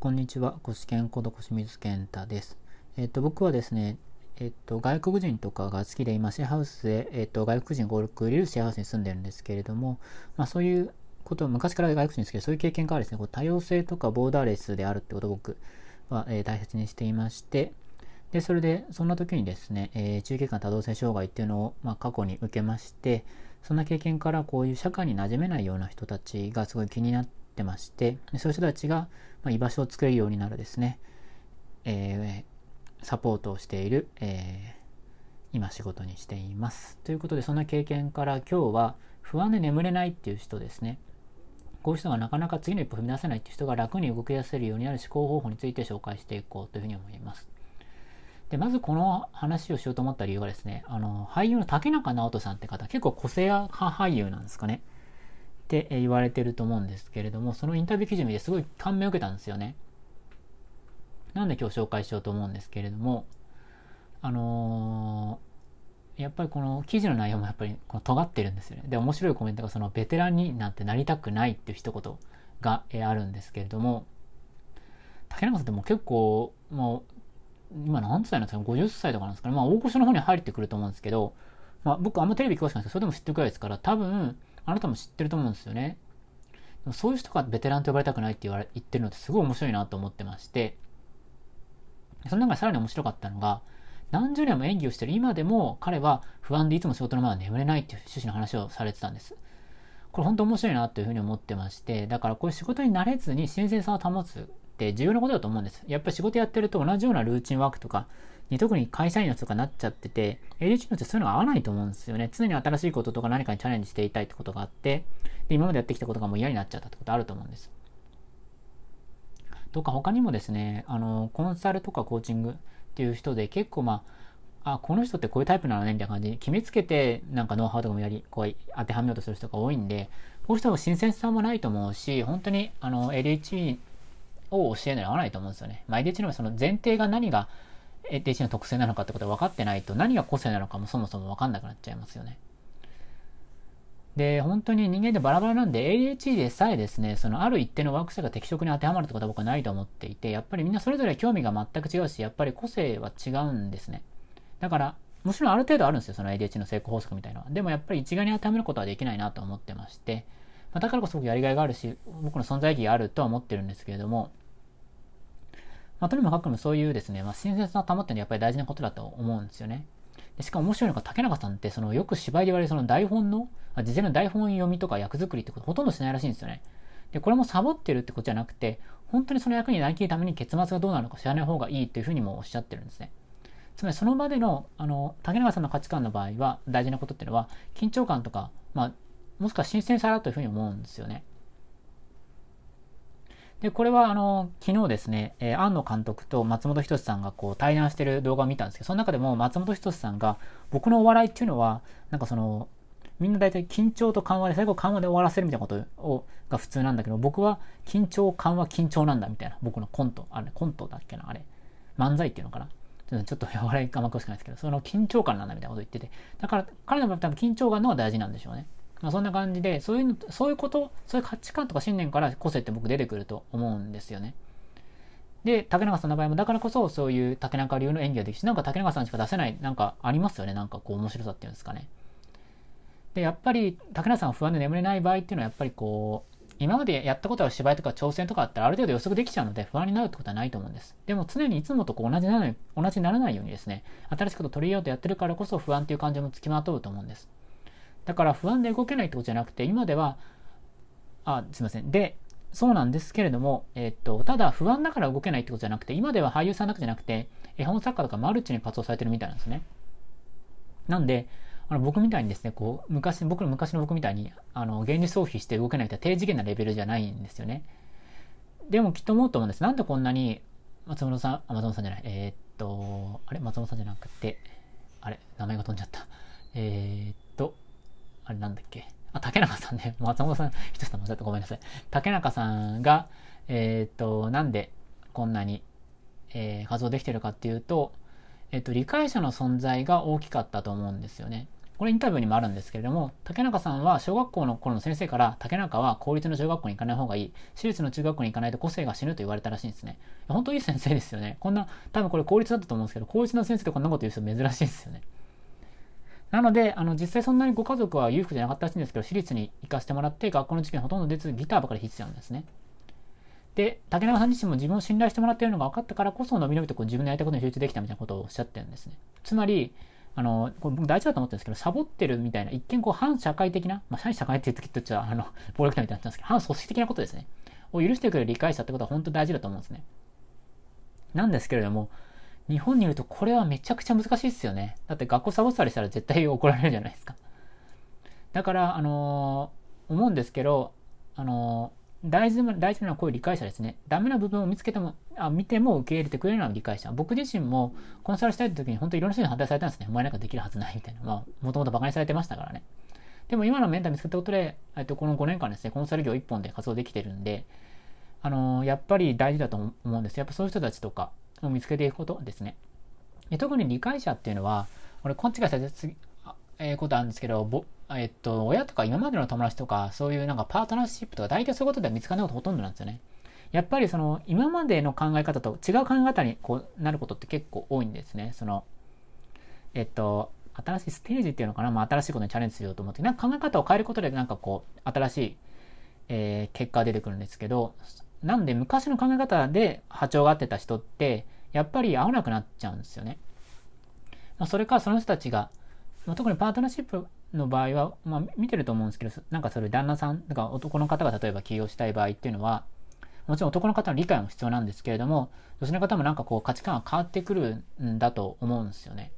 こんにちは。コシケンこと小清水健太です。えっ、と、僕はですね、えっ、と、外国人とかが好きで、今、シェアハウスで、えっ、と、外国人5、6いるシェアハウスに住んでるんですけれども、まあ、そういうこと昔から外国人ですけど、そういう経験からですね、こう多様性とかボーダーレスであるってことを僕は、え大切にしていまして、で、それで、そんな時にですね、えー、中継間多動性障害っていうのを、まあ、過去に受けまして、そんな経験からこういう社会に馴染めないような人たちがすごい気になってまして、そういう人たちが、ま居場所を作れるようになるですね、えー、サポートをしている、えー、今仕事にしています。ということで、そんな経験から今日は不安で眠れないっていう人ですね。こういう人がなかなか次の一歩踏み出せないっていう人が楽に動き出せるようになる思考方法について紹介していこうというふうに思います。で、まずこの話をしようと思った理由はですね、あの、俳優の竹中直人さんって方、結構個性派俳優なんですかね。って言われてると思うんですけれども、そのインタビュー記事見てすごい感銘を受けたんですよね。なんで今日紹介しようと思うんですけれども、あのー、やっぱりこの記事の内容もやっぱりこの尖ってるんですよね。で、面白いコメントがそのベテランになんてなりたくないっていう一言があるんですけれども、竹中さんってもう結構、もう、今何歳なんですか ?50 歳とかなんですかね？まあ大御所の方に入ってくると思うんですけど、まあ僕あんまテレビ詳しくないですけど、それでも知ってるくらいですから、多分、あなたも知ってると思うんですよね。そういう人がベテランと呼ばれたくないって言われ言ってるのってすごい面白いなと思ってまして、その中でさらに面白かったのが、何十年も演技をしてる今でも彼は不安でいつも仕事の前は眠れないっていう趣旨の話をされてたんです。これ本当面白いなというふうに思ってまして、だからこういう仕事に慣れずに新鮮さを保つって重要なことだと思うんです。やっぱり仕事やってると同じようなルーチンワークとか、に特に会社員の人がなっちゃってて、ADHD の人そういうのが合わないと思うんですよね。常に新しいこととか何かにチャレンジしていたいってことがあって、で今までやってきたことがもう嫌になっちゃったってことあると思うんです。とか他にもですね、あの、コンサルとかコーチングっていう人で結構まあ、あ、この人ってこういうタイプなのねみたいな感じに決めつけて、なんかノウハウとかもやり、こう当てはめようとする人が多いんで、こういう人も新鮮さもないと思うし、本当にあの ADHD を教えるのに合わないと思うんですよね。まあ、ADHD のその前提が何が ADHD の特性なのかってことが分かってないと何が個性なのかもそもそも分かんなくなっちゃいますよね。で、本当に人間でバラバラなんで ADHD でさえですね、そのある一定のワーク者が適職に当てはまるってことは僕はないと思っていて、やっぱりみんなそれぞれ興味が全く違うし、やっぱり個性は違うんですね。だから、もちろんある程度あるんですよ、その ADHD の成功法則みたいなのは。でもやっぱり一概に当てはめることはできないなと思ってまして、まあ、だからこそ僕やりがいがあるし、僕の存在意義があるとは思ってるんですけれども、まあ、とにもかくもそういうですね、まあ、新鮮さを保ってのはやっぱり大事なことだと思うんですよね。でしかも面白いのが竹中さんってそのよく芝居で言われるその台本の、事前の台本読みとか役作りってことほとんどしないらしいんですよね。で、これもサボってるってことじゃなくて、本当にその役になりきるために結末がどうなるのか知らない方がいいっていうふうにもおっしゃってるんですね。つまりその場での、あの、竹中さんの価値観の場合は大事なことっていうのは、緊張感とか、まあ、もしくは新鮮さだというふうに思うんですよね。で、これはあの、昨日ですね、えー、庵野監督と松本人志さんがこう対談してる動画を見たんですけど、その中でも松本人志さんが、僕のお笑いっていうのは、なんかその、みんな大体緊張と緩和で最後緩和で終わらせるみたいなことをが普通なんだけど、僕は緊張、緩和、緊張なんだみたいな、僕のコント、あれ、コントだっけな、あれ、漫才っていうのかな。ちょっと 笑いがまくしくないですけど、その緊張感なんだみたいなこと言ってて、だから彼の場合多分緊張感の方が大事なんでしょうね。まあ、そんな感じで、そういうの、そういうこと、そういう価値観とか信念から個性って僕出てくると思うんですよね。で、竹中さんの場合もだからこそそういう竹中流の演技ができるし、なんか竹中さんしか出せない、なんかありますよね。なんかこう面白さっていうんですかね。で、やっぱり竹中さん不安で眠れない場合っていうのはやっぱりこう、今までやったことは芝居とか挑戦とかあったらある程度予測できちゃうので不安になるってことはないと思うんです。でも常にいつもとこう同じならない、同じにならないようにですね、新しいこと取り入れようとやってるからこそ不安っていう感情もつきまとうと思うんです。だから不安で動けないってことじゃなくて、今では、あ、すいません。で、そうなんですけれども、えっと、ただ不安だから動けないってことじゃなくて、今では俳優さんだけじゃなくて、絵本作家とかマルチに活動されてるみたいなんですね。なんで、あの僕みたいにですね、こう、昔、僕の昔の僕みたいに、あの、現実逃避して動けないって低次元なレベルじゃないんですよね。でもきっと思うと思うんです。なんでこんなに、松本さん、あ、松本さんじゃない、えー、っと、あれ？松本さんじゃなくて、あれ？名前が飛んじゃった。えー、っと、あれなんだっけ？あ、竹中さんね。松本さん、一つさん間違ったごめんなさい。竹中さんが、えー、っと、なんでこんなに、えー、活動できてるかっていうと、えっと、理解者の存在が大きかったと思うんですよね。これインタビューにもあるんですけれども、竹中さんは小学校の頃の先生から、竹中は公立の小学校に行かない方がいい。私立の中学校に行かないと個性が死ぬと言われたらしいんですね。本当いい先生ですよね。こんな、多分これ公立だったと思うんですけど、公立の先生とこんなこと言う人珍しいですよね。なので、あの、実際そんなにご家族は裕福じゃなかったらしいんですけど、私立に行かせてもらって、学校の授業にほとんど出ず、ギターばかり弾いてたんですね。で、竹中さん自身も自分を信頼してもらっているのが分かったからこそ、のびのびとこう自分のやりたいことに集中できたみたいなことをおっしゃってるんですね。つまり、あの、これ僕大事だと思ってるんですけど、サボってるみたいな、一見こう反社会的な、まあ、反社会って言うときとっちゃ、あの、暴力団みたいになったんですけど、反組織的なことですね。を許してくれる理解者ってことは本当大事だと思うんですね。なんですけれども、日本にいるとこれはめちゃくちゃ難しいですよね。だって学校サボったりしたら絶対怒られるじゃないですか。だから、あのー、思うんですけど、あの大事な、大事なのはこういう理解者ですね。ダメな部分を見つけても、あ見ても受け入れてくれるような理解者。僕自身もコンサルしたい時に本当いろんな人に反対されたんですね。お前なんかできるはずないみたいな。まあ、もともと馬鹿にされてましたからね。でも今のメンター見つけたことで、えっと、この5年間ですね、コンサル業1本で活動できてるんで、あのー、やっぱり大事だと思うんです。やっぱそういう人たちとかを見つけていくことですね。で特に理解者っていうのは、俺、勘違いされて、えー、ことあるんですけど、ぼえっと、親とか今までの友達とか、そういうなんかパートナーシップとか、大体そういうことでは見つからないことほとんどなんですよね。やっぱりその、今までの考え方と違う考え方にこうなることって結構多いんですね。その、えっと、新しいステージっていうのかな、まあ、新しいことにチャレンジしようと思って、なんか考え方を変えることで、なんかこう、新しい、えー、結果が出てくるんですけど、なんで昔の考え方で波長が合ってた人って、やっぱり合わなくなっちゃうんですよね。まあ、それかその人たちが、まあ、特にパートナーシップの場合は、まあ、見てると思うんですけど、なんかそれ旦那さん、だから男の方が例えば起業したい場合っていうのは、もちろん男の方の理解も必要なんですけれども、女性の方もなんかこう価値観が変わってくるんだと思うんですよね。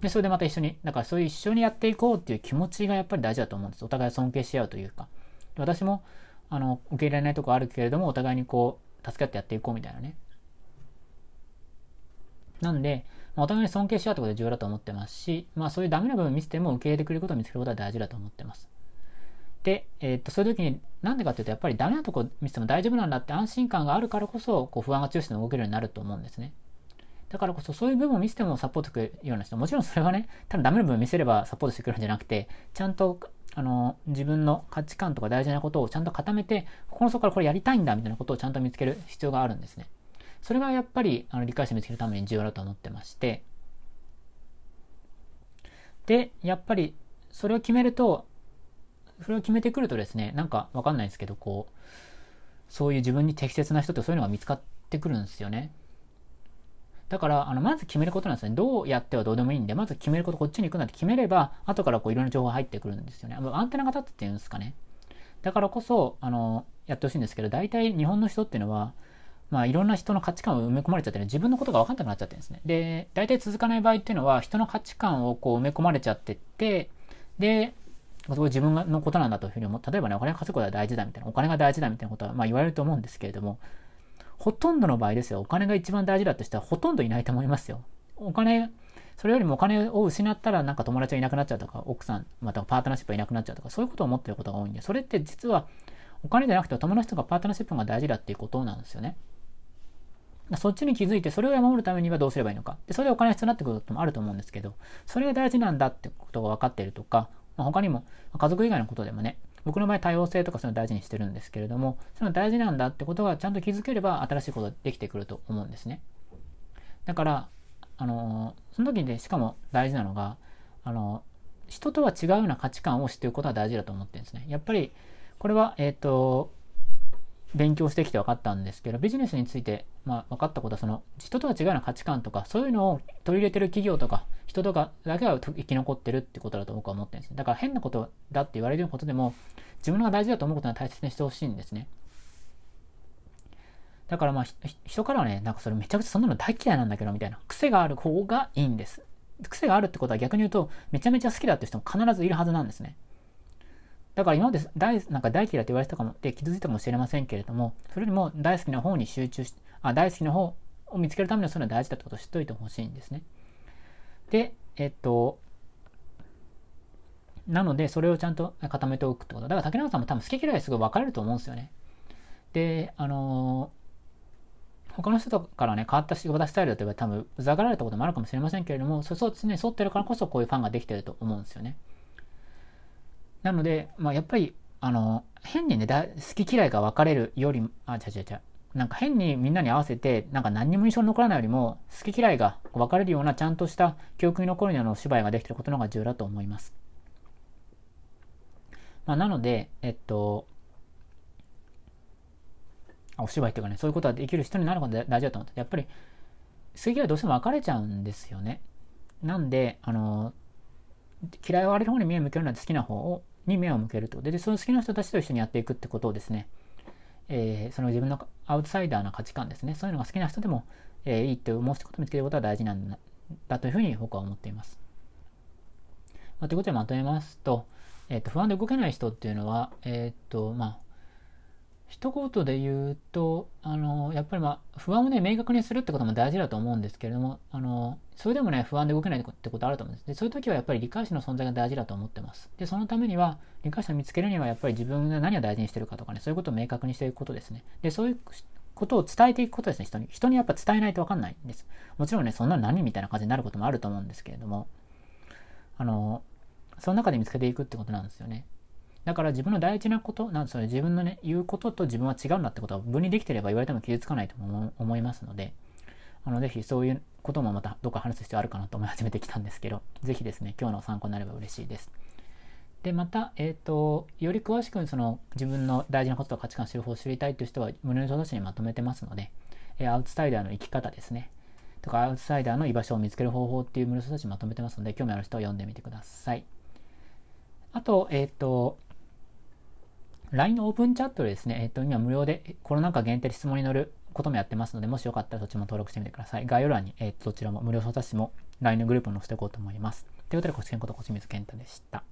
で、それでまた一緒に、だからそういう一緒にやっていこうっていう気持ちがやっぱり大事だと思うんです。お互い尊敬し合うというか。私も、あの、受け入れられないとこあるけれども、お互いにこう、助け合ってやっていこうみたいなね。なんで、まあ、お互いに尊敬し合うってことが重要だと思ってますし、まあそういうダメな部分見せても受け入れてくれることを見つけることは大事だと思ってます。で、えー、っと、そういう時に、なんでかっていうと、やっぱりダメなとこ見せても大丈夫なんだって安心感があるからこそ、こう不安が強して動けるようになると思うんですね。だからこそ、そういう部分を見せてもサポートしてくれるような人、もちろんそれはね、ただダメな部分を見せればサポートしてくれるんじゃなくて、ちゃんと、あの、自分の価値観とか大事なことをちゃんと固めて、心の底からこれやりたいんだみたいなことをちゃんと見つける必要があるんですね。それがやっぱり、あの、理解して見つけるために重要だと思ってまして、で、やっぱり、それを決めると、それを決めてくるとですね、なんかわかんないですけど、こう、そういう自分に適切な人ってそういうのが見つかってくるんですよね。だから、あの、まず決めることなんですね。どうやってはどうでもいいんで、まず決めること、こっちに行くなんて決めれば、後からこういろんな情報が入ってくるんですよね。アンテナが立つっていうんですかね。だからこそ、あの、やってほしいんですけど、大体日本の人っていうのは、まあ、いろんな人の価値観を埋め込まれちゃってね、自分のことが分かんなくなっちゃってるんですね。で、大体続かない場合っていうのは、人の価値観をこう埋め込まれちゃってって、で、そこ自分のことなんだというふうに思う。例えばね、お金稼ぐことが大事だみたいな、お金が大事だみたいなことは、まあ言われると思うんですけれども、ほとんどの場合ですよ、お金が一番大事だとしたらほとんどいないと思いますよ。お金、それよりもお金を失ったらなんか友達がいなくなっちゃうとか、奥さん、またパートナーシップがいなくなっちゃうとか、そういうことを思ってることが多いんで、それって実はお金じゃなくて友達とかパートナーシップが大事だっていうことなんですよね。そっちに気づいて、それを守るためにはどうすればいいのか。で、それでお金が必要になってくることもあると思うんですけど、それが大事なんだってことが分かっているとか、まあ、他にも、家族以外のことでもね、僕の場合多様性とかそういうの大事にしてるんですけれども、その大事なんだってことがちゃんと気づければ新しいことできてくると思うんですね。だから、あの、その時にねしかも大事なのが、あの、人とは違うような価値観を知っていくことは大事だと思ってるんですね。やっぱり、これは、えっ、ー、と、勉強してきて分かったんですけど、ビジネスについて、まあ、分かったことは、その、人とは違うような価値観とか、そういうのを取り入れてる企業とか、人とかだけは生き残ってるってことだと僕は思ってるんですね。だから変なことだって言われることでも、自分が大事だと思うことは大切にしてほしいんですね。だからまあ、人からはね、なんかそれめちゃくちゃそんなの大嫌いなんだけど、みたいな。癖がある方がいいんです。癖があるってことは逆に言うと、めちゃめちゃ好きだって人も必ずいるはずなんですね。だから今まで大なんか大嫌いって言われてたかもって傷ついたかもしれませんけれども、それよりも大好きな方に集中し、あ大好きな方を見つけるためにはそれは大事だってことを知っておいてほしいんですね。で、えっと、なので、それをちゃんと固めておくってこと。だから竹中さんも多分好き嫌いすごい分かれると思うんですよね。で、あのー、他の人からね、変わった仕事スタイルだと言えば多分、うざがられたこともあるかもしれませんけれども、そそっちに沿ってるからこそこういうファンができてると思うんですよね。なので、まあ、やっぱり、あの、変にね、好き嫌いが分かれるよりも、あ、違う違う違う。なんか変にみんなに合わせて、なんか何にも印象に残らないよりも、好き嫌いが分かれるようなちゃんとした記憶に残るようなお芝居ができてることの方が重要だと思います。まあ、なので、えっと、お芝居っていうかね、そういうことができる人になることが大事だと思って、やっぱり、好き嫌いどうしても分かれちゃうんですよね。なんで、あの、嫌いをわれる方に目を向けるのは好きな方をに目を向けるとで、その好きな人たちと一緒にやっていくってことをですね、えー、その自分のアウトサイダーな価値観ですね、そういうのが好きな人でも、えー、いいって思うことを見つけることは大事なんだというふうに僕は思っています。まあ、ということでまとめますと、えっ、ー、と、不安で動けない人っていうのは、えっ、と、まあ、一言で言うと、あの、やっぱりまあ、不安をね、明確にするってことも大事だと思うんですけれども、あの、それでもね、不安で動けないってことあると思うんです。で、そういう時はやっぱり理解者の存在が大事だと思ってます。で、そのためには、理解者を見つけるには、やっぱり自分が何を大事にしてるかとかね、そういうことを明確にしていくことですね。で、そういうことを伝えていくことですね、人に。人にやっぱ伝えないとわかんないんです。もちろんね、そんなの何みたいな感じになることもあると思うんですけれども、あの、その中で見つけていくってことなんですよね。だから自分の大事なこと、なんそれ自分のね、言うことと自分は違うんだってことは分離できてれば言われても傷つかないと思いますので、あの、ぜひそういうこともまたどっか話す必要あるかなと思い始めてきたんですけど、ぜひですね、今日の参考になれば嬉しいです。で、また、えっ、ー、と、より詳しくその自分の大事なことと価値観、手法を知りたいという人は、胸の書誌にまとめてますので、えアウトサイダーの生き方ですね。とか、アウトサイダーの居場所を見つける方法っていう無料書誌にまとめてますので、興味ある人は読んでみてください。あと、えっ、ー、と、LINE のオープンチャットでですね、えっ、と、今無料でコロナ禍限定で質問に乗ることもやってますので、もしよかったらそっちも登録してみてください。概要欄に、えっ、と、どちらも無料相談室も LINE のグループに載せておこうと思います。ということで、ご視聴のこと、小清水健太でした。